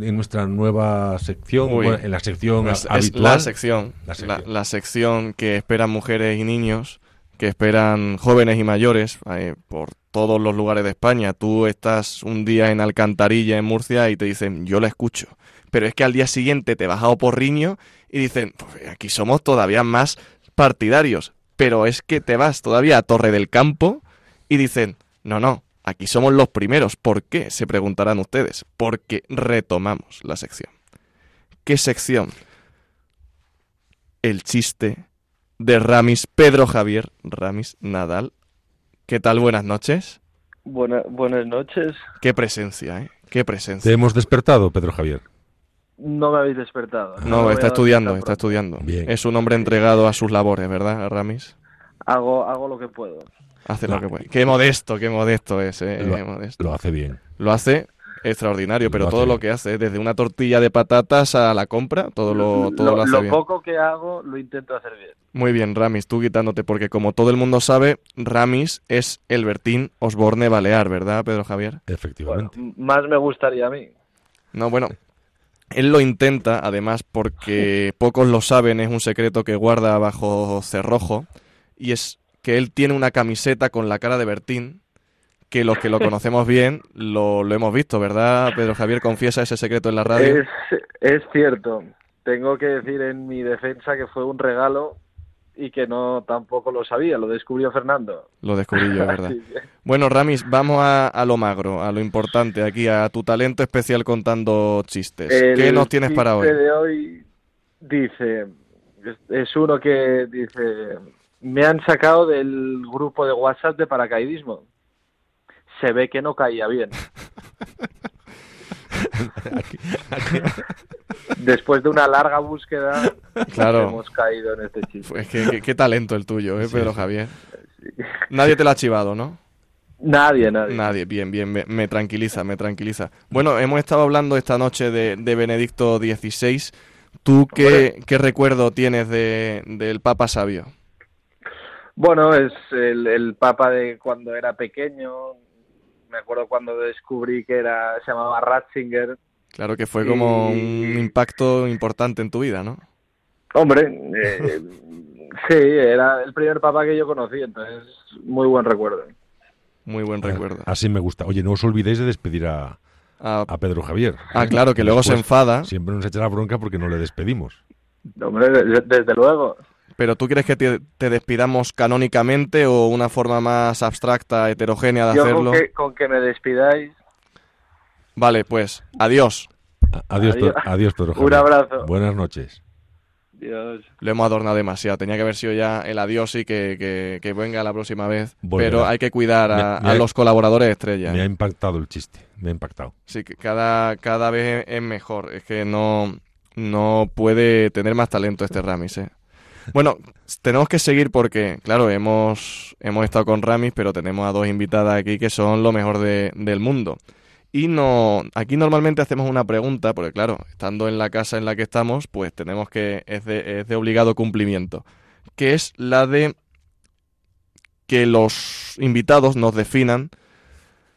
en nuestra nueva sección, Uy. bueno, en la sección Es, es habitual. la sección, La la, sección. la sección que esperan mujeres y niños, que esperan jóvenes y mayores eh, por todos los lugares de España. Tú estás un día en Alcantarilla, en Murcia, y te dicen, yo la escucho. Pero es que al día siguiente te vas a Oporriño y dicen, "Pues aquí somos todavía más partidarios. Pero es que te vas todavía a Torre del Campo y dicen, no, no, aquí somos los primeros. ¿Por qué? Se preguntarán ustedes. Porque retomamos la sección. ¿Qué sección? el chiste de Ramis Pedro Javier Ramis Nadal. ¿Qué tal? Buenas noches. Buena, buenas noches. Qué presencia, ¿eh? Qué presencia. ¿Te hemos despertado, Pedro Javier? No me habéis despertado. No, me está estudiando, está estudiando. Bien. Es un hombre entregado a sus labores, ¿verdad, Ramis? Hago, hago lo que puedo. Hace No. lo que puede. Qué modesto, qué modesto es, ¿eh? Lo- Qué modesto. Lo hace bien. Lo hace extraordinario, pero Lo todo lo que hace, desde una tortilla de patatas a la compra, todo lo, todo lo, hace bien. poco que hago lo intento hacer bien. Muy bien, Ramis, tú quitándote, porque como todo el mundo sabe, Ramis es el Bertín Osborne Balear, ¿verdad, Pedro Javier? Efectivamente. más me gustaría a mí. No, bueno, él lo intenta, además, porque pocos lo saben, es un secreto que guarda bajo cerrojo, y es que él tiene una camiseta con la cara de Bertín, que los que lo conocemos bien lo, lo hemos visto, ¿verdad, Pedro Javier? Confiesa ese secreto en la radio. Es, es cierto. Tengo que decir en mi defensa que fue un regalo y que no tampoco lo sabía. Lo descubrió Fernando. Lo descubrí yo, es ¿verdad? Bueno, Ramis, vamos a, a lo magro, a lo importante aquí, a tu talento especial contando chistes. ¿Qué nos tienes para hoy? chiste de hoy dice, es uno que dice, me han sacado del grupo de WhatsApp de paracaidismo. Se ve que no caía bien. Después de una larga búsqueda, Claro. hemos caído en este chiste. Pues qué talento el tuyo, ¿eh, Pedro Javier? Nadie te lo ha chivado, ¿no? Nadie, nadie. Nadie, bien, bien, me, me tranquiliza, me tranquiliza. Bueno, hemos estado hablando esta noche de, de Benedicto XVI. ¿Tú qué, qué recuerdo tienes de, del Papa Sabio? Bueno, es el, el papa de cuando era pequeño. Me acuerdo cuando descubrí que era se llamaba Ratzinger. Claro que fue como Y- un impacto importante en tu vida, ¿no? Hombre, eh, sí, era el primer papa que yo conocí, entonces muy buen recuerdo. Muy buen recuerdo. Así me gusta. Oye, no os olvidéis de despedir a, Ah, a Pedro Javier. ah, claro, que luego se enfada. Siempre nos echa la bronca porque no le despedimos. Hombre, de- desde luego. Pero ¿tú quieres que te, te despidamos canónicamente o una forma más abstracta, heterogénea de Yo hacerlo? con que, con que me despidáis, Vale, pues adiós. A- Adiós, Adiós. Adiós Pedro Javier. Un abrazo. Buenas noches. Dios. Lo hemos adornado demasiado. Tenía que haber sido ya el adiós y que, que- que venga la próxima vez. Volverá. Pero hay que cuidar a, Me- me a ha- los colaboradores estrella. Me ha impactado el chiste. Me ha impactado. Sí, que cada, cada vez es mejor. Es que no, no puede tener más talento este Ramis, ¿eh? Bueno, tenemos que seguir porque, claro, hemos, hemos estado con Ramis, pero tenemos a dos invitadas aquí que son lo mejor de- del mundo. Y no, aquí normalmente hacemos una pregunta, porque claro, estando en la casa en la que estamos, pues tenemos que, es de, es de obligado cumplimiento, que es la de que los invitados nos definan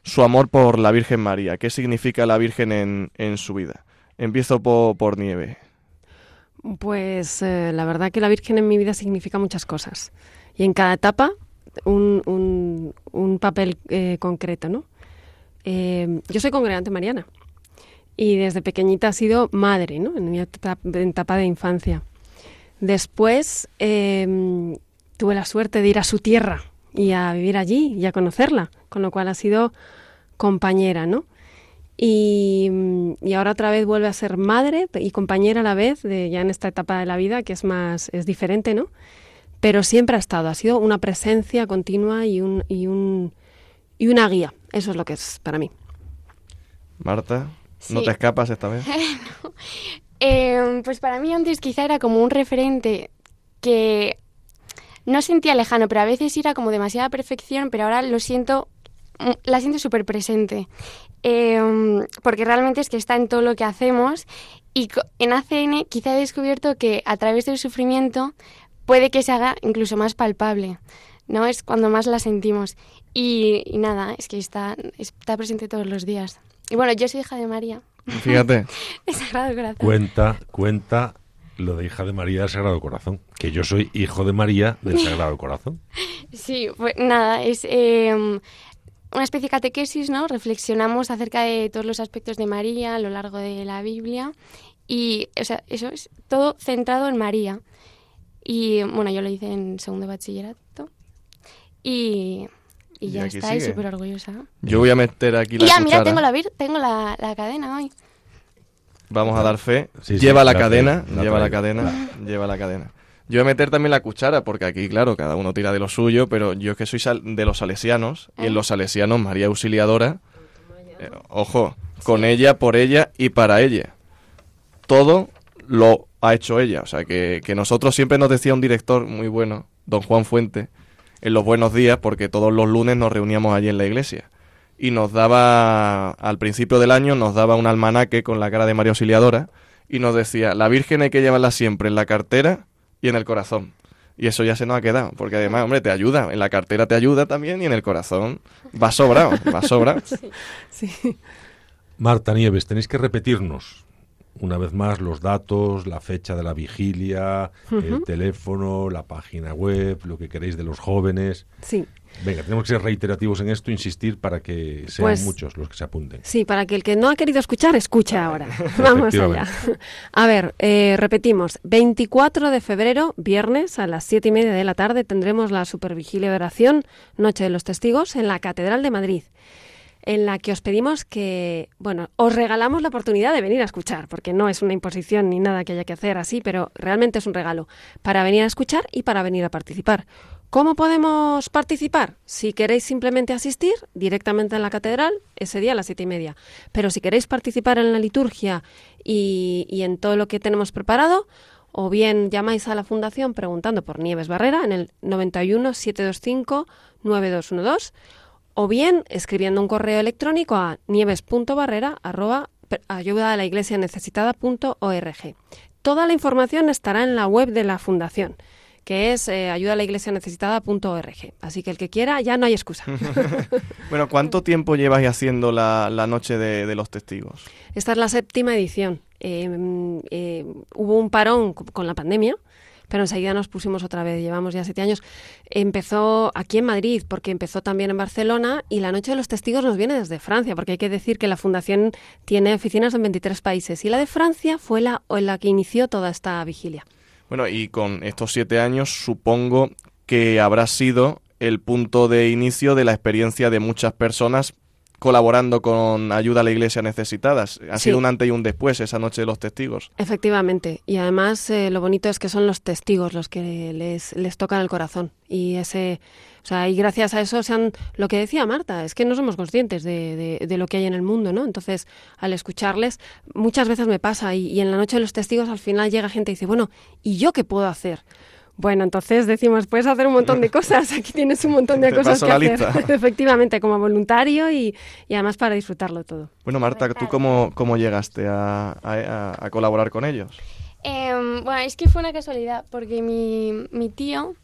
su amor por la Virgen María. ¿Qué significa la Virgen en, en su vida? Empiezo po- por Nieve. Pues eh, la verdad que la Virgen en mi vida significa muchas cosas. Y en cada etapa un, un- papel eh, concreto, ¿no? Eh, yo soy congregante mariana y desde pequeñita ha sido madre, ¿no? En mi etapa, de infancia. Después tuve la suerte de ir a su tierra y a vivir allí y a conocerla, con lo cual ha sido compañera, ¿no? Y, mm, y ahora otra vez vuelve a ser madre y compañera a la vez, de, ya en esta etapa de la vida que es más, es diferente, ¿no? Pero siempre ha estado, ha sido una presencia continua y, un, y, un, y una guía. Eso es lo que es para mí. Marta, ¿no Sí. te escapas esta vez? Eh, pues para mí antes quizá era como un referente que no sentía lejano, pero a veces era como demasiada perfección, pero ahora lo siento, la siento súper presente. Eh, porque realmente es que está en todo lo que hacemos y en ACN quizá he descubierto que a través del sufrimiento puede que se haga incluso más palpable, ¿no? Es cuando más la sentimos. Y, y nada, es que está, está presente todos los días. Y bueno, yo soy hija de María, Fíjate, de Sagrado Corazón. Cuenta, cuenta lo de hija de María del Sagrado Corazón. Que yo soy hijo de María del Sagrado Corazón. Sí, pues nada, es eh, una especie de catequesis, ¿no? Reflexionamos acerca de todos los aspectos de María a lo largo de la Biblia y, o sea, eso es todo centrado en María. Y bueno, yo lo hice en segundo bachillerato y, y Y ya está, y sigue. súper orgullosa. yo voy a meter aquí la Y ya, mira, tengo la, vir- tengo la, la cadena hoy. Vamos a dar fe. Sí, sí, lleva la la cadena, la lleva la cadena, lleva la cadena. Yo voy a meter también la cuchara, porque aquí, claro, cada uno tira de lo suyo, pero yo es que soy de los salesianos, y en los salesianos María Auxiliadora, eh, ojo, con ella, por ella y para ella. Todo lo ha hecho ella. O sea, que, que nosotros siempre nos decía un director muy bueno, don Juan Fuente, en los buenos días, porque todos los lunes nos reuníamos allí en la iglesia. Y nos daba, al principio del año, nos daba un almanaque con la cara de María Auxiliadora y nos decía, la Virgen hay que llevarla siempre en la cartera y en el corazón. Y eso ya se nos ha quedado, porque además, hombre, te ayuda, en la cartera te ayuda también y en el corazón va sobrado, va sobrado. Sí. Marta Nieves, tenéis que repetirnos una vez más los datos, la fecha de la vigilia, el teléfono, la página web, lo que queréis de los jóvenes. Sí. Venga, tenemos que ser reiterativos en esto, insistir para que sean pues muchos los que se apunten. Sí, para que el que no ha querido escuchar, escuche ahora. Vamos allá. A ver, eh, repetimos. 24 de febrero, viernes, a las siete y media de la tarde, tendremos la supervigilia de oración, Noche de los Testigos, en la Catedral de Madrid en la que os pedimos que, bueno, os regalamos la oportunidad de venir a escuchar, porque no es una imposición ni nada que haya que hacer así, pero realmente es un regalo para venir a escuchar y para venir a participar. ¿Cómo podemos participar? Si queréis simplemente asistir directamente en la catedral, ese día a las siete y media. Pero si queréis participar en la liturgia y, y en todo lo que tenemos preparado, o bien llamáis a la fundación preguntando por Nieves Barrera en el 91 725 9212 o bien escribiendo un correo electrónico a nieves.barrera ayuda a la iglesia necesitada.org. Toda la información estará en la web de la fundación que es eh, ayuda a la iglesia necesitada.org. Así que el que quiera, ya no hay excusa. bueno, ¿cuánto tiempo llevas haciendo la, noche de, los testigos? Esta es la séptima edición. Em, eh, hubo un parón con la pandemia, pero enseguida nos pusimos otra vez, llevamos ya siete años. Empezó aquí en Madrid, porque empezó también en Barcelona, y la Noche de los Testigos nos viene desde Francia, porque hay que decir que la Fundación tiene oficinas en 23 países, y la de Francia fue la, la que inició toda esta vigilia. Bueno, y con estos siete años supongo que habrá sido el punto de inicio de la experiencia de muchas personas colaborando con Ayuda a la Iglesia Necesitadas. Ha sido un antes y un después esa noche de los testigos. Efectivamente. Y además eh, lo bonito es que son los testigos los que les, les tocan el corazón. Y ese... O sea, y gracias a eso sean lo que decía Marta, es que no somos conscientes de, de, lo que hay en el mundo, ¿no? Entonces, al escucharles, muchas veces me pasa y, y en la noche de los testigos al final llega gente y dice, bueno, ¿y yo qué puedo hacer? Bueno, entonces decimos, puedes hacer un montón de cosas, aquí tienes un montón de cosas que hacer, efectivamente, como voluntario y, además para disfrutarlo todo. Bueno, Marta, ¿tú cómo, cómo llegaste a, a, colaborar con ellos? Em, bueno, es que fue una casualidad, porque mi, mi tío,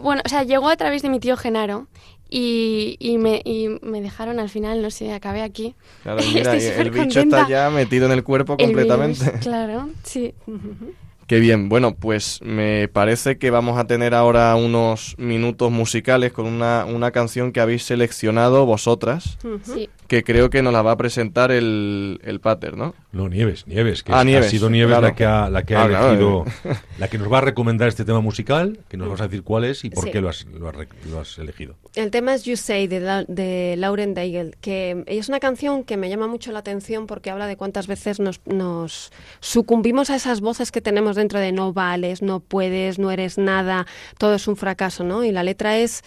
bueno, o sea, llegó a través de mi tío Genaro y, y, me, y me dejaron al final, no sé, acabé aquí. Claro, mira, el bicho está ya metido en el cuerpo completamente. claro, sí. Qué bien. Bueno, pues me parece que vamos a tener ahora unos minutos musicales con una, una canción que habéis seleccionado vosotras. Sí que creo que nos la va a presentar el, el Pater, ¿no? No, Nieves, Nieves, que ah, ha sido Nieves la que ha, la que ha ah, elegido, eh. la que nos va a recomendar este tema musical, que nos vas a decir cuál es y por qué lo has, lo, has, elegido. El tema es You Say, de, de Lauren Daigle, que es una canción que me llama mucho la atención porque habla de cuántas veces nos, nos sucumbimos a esas voces que tenemos dentro de no vales, no puedes, no eres nada, todo es un fracaso, ¿no? Y la letra es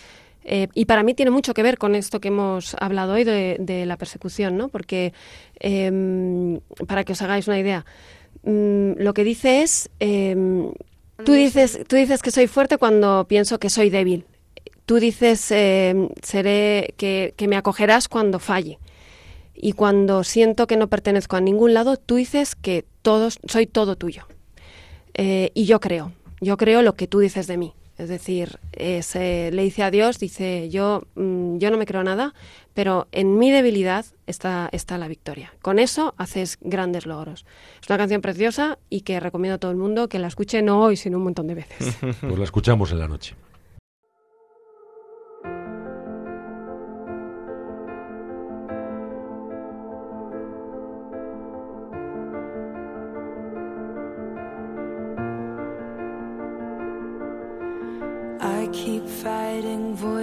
eh, y para mí tiene mucho que ver con esto que hemos hablado hoy de, la persecución, ¿no? Porque, em, para que os hagáis una idea, mm, lo que dice es, em, tú, dices, tú dices que soy fuerte cuando pienso que soy débil. Tú dices, em, seré, que, que me acogerás cuando falle. Y cuando siento que no pertenezco a ningún lado, tú dices que todos, soy todo tuyo. Eh, y yo creo, yo creo lo que tú dices de mí. Es decir, le dice a Dios, dice, yo, mm, yo no me creo nada, pero en mi debilidad está, está la victoria. Con eso haces grandes logros. Es una canción preciosa y que recomiendo a todo el mundo que la escuche no hoy, sino un montón de veces. Pues la escuchamos en la noche.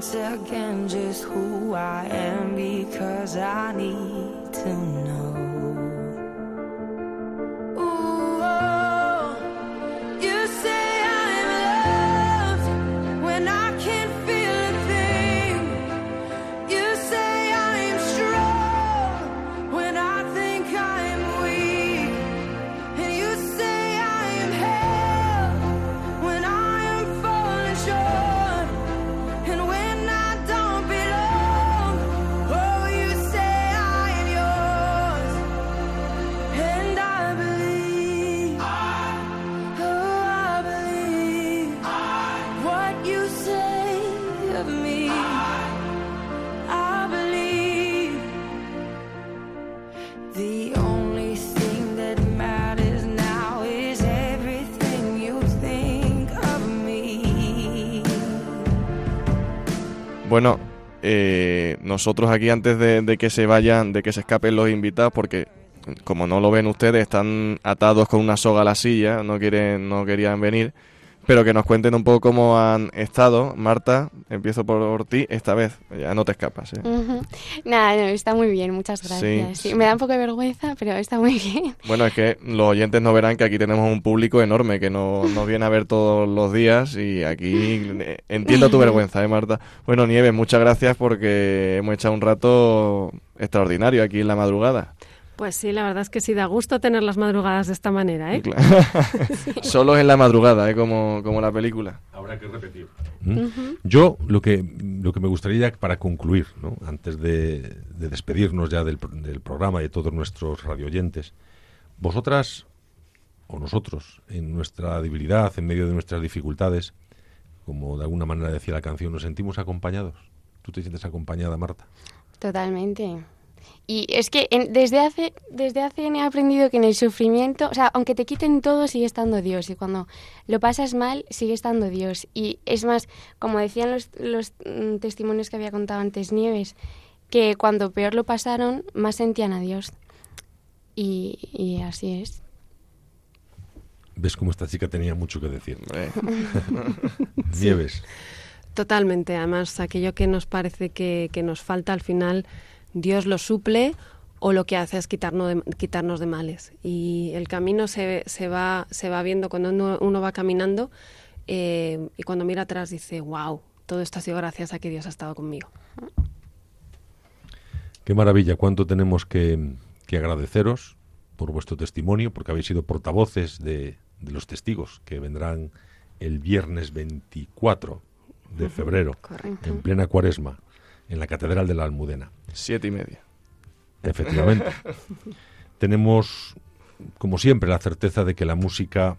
once again just who I am because I need to know. Bueno, eh, nosotros aquí antes de, que se vayan, de que se escapen los invitados, porque como no lo ven ustedes, están atados con una soga a la silla, no quieren, no querían venir, pero que nos cuenten un poco cómo han estado. Marta, empiezo por ti esta vez, ya no te escapas. ¿eh? Nada, no, está muy bien, muchas gracias. Sí. Sí, me da un poco de vergüenza, pero está muy bien. Bueno, es que los oyentes no verán que aquí tenemos un público enorme que no, nos viene a ver todos los días y aquí eh, entiendo tu vergüenza, ¿eh, Marta? Bueno, Nieves, muchas gracias porque hemos echado un rato extraordinario aquí en la madrugada. Pues sí, la verdad es que sí da gusto tener las madrugadas de esta manera, ¿eh? Claro. Solo en la madrugada, ¿eh? como, como la película. Habrá que repetir. ¿Mm? Yo lo que, lo que me gustaría para concluir, ¿no? antes de, de despedirnos ya del, del programa y de todos nuestros radioyentes, vosotras o nosotros, en nuestra debilidad, en medio de nuestras dificultades, como de alguna manera decía la canción, nos sentimos acompañados. ¿Tú te sientes acompañada, Marta? Totalmente. Y es que en- desde hace desde hace he aprendido que en el sufrimiento, o sea, aunque te quiten todo, sigue estando Dios. Y cuando lo pasas mal, sigue estando Dios. Y es más, como decían los, los mm, testimonios que había contado antes Nieves, que cuando peor lo pasaron, más sentían a Dios. Y, y así es. ¿Ves cómo esta chica tenía mucho que decir? Nieves. Totalmente. Además, aquello que nos parece que, que nos falta al final, Dios lo suple o lo que hace es quitarnos de, quitarnos de males. Y el camino se, se, va, se va viendo cuando uno, uno va caminando eh, y cuando mira atrás dice, wow, todo esto ha sido gracias a que Dios ha estado conmigo. Qué maravilla, cuánto tenemos que, que agradeceros por vuestro testimonio, porque habéis sido portavoces de, de los testigos que vendrán el viernes 24 de febrero, Correcto. en plena cuaresma, en la Catedral de la Almudena. Siete y media. Efectivamente. Tenemos, como siempre, la certeza de que la música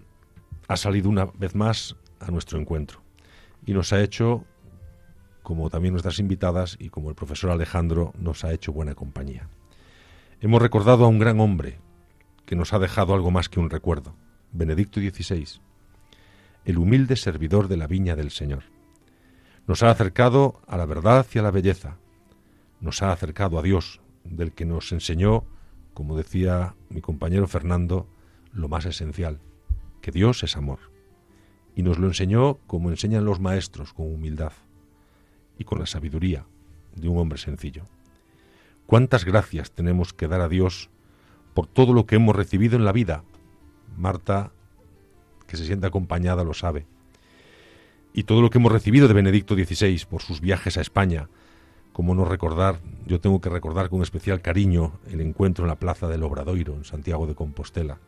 ha salido una vez más a nuestro encuentro y nos ha hecho, como también nuestras invitadas y como el profesor Alejandro, nos ha hecho buena compañía. Hemos recordado a un gran hombre que nos ha dejado algo más que un recuerdo, Benedicto XVI, el humilde servidor de la viña del Señor. Nos ha acercado a la verdad y a la belleza, nos ha acercado a Dios, del que nos enseñó, como decía mi compañero Fernando, lo más esencial, que Dios es amor. Y nos lo enseñó como enseñan los maestros, con humildad y con la sabiduría de un hombre sencillo. ¿Cuántas gracias tenemos que dar a Dios por todo lo que hemos recibido en la vida? Marta, que se siente acompañada, lo sabe. Y todo lo que hemos recibido de Benedicto XVI por sus viajes a España, como no recordar, yo tengo que recordar con especial cariño el encuentro en la Plaza del Obradoiro, en Santiago de Compostela.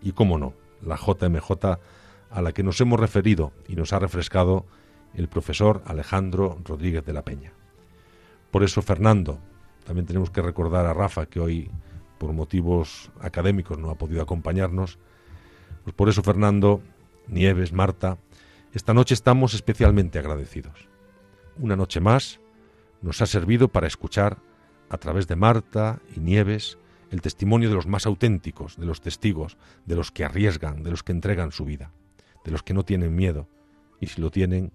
Y cómo no, la JMJ a la que nos hemos referido y nos ha refrescado el profesor Alejandro Rodríguez de la Peña. Por eso, Fernando, también tenemos que recordar a Rafa, que hoy, por motivos académicos, no ha podido acompañarnos. Pues por eso, Fernando, Nieves, Marta, esta noche estamos especialmente agradecidos. Una noche más nos ha servido para escuchar a través de Marta y Nieves, el testimonio de los más auténticos, de los testigos, de los que arriesgan, de los que entregan su vida, de los que no tienen miedo, y si lo tienen,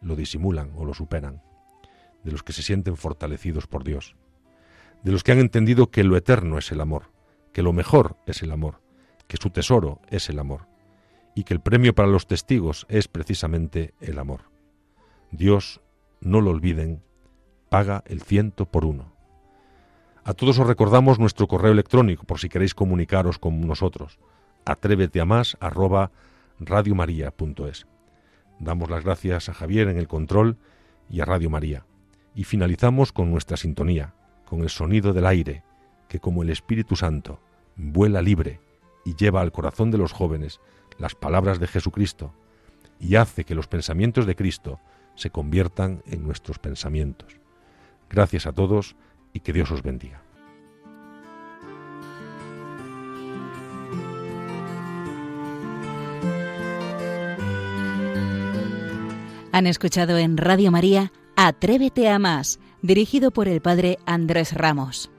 lo disimulan o lo superan, de los que se sienten fortalecidos por Dios, de los que han entendido que lo eterno es el amor, que lo mejor es el amor, que su tesoro es el amor, y que el premio para los testigos es precisamente el amor. Dios, no lo olviden, paga el ciento por uno. A todos os recordamos nuestro correo electrónico por si queréis comunicaros con nosotros. Atrévete a más arroba radiomaria.es. Damos las gracias a Javier en el control y a Radio María. Y finalizamos con nuestra sintonía, con el sonido del aire, que como el Espíritu Santo vuela libre y lleva al corazón de los jóvenes las palabras de Jesucristo y hace que los pensamientos de Cristo se conviertan en nuestros pensamientos. Gracias a todos y que Dios os bendiga. Han escuchado en Radio María Atrévete a más, dirigido por el padre Andrés Ramos.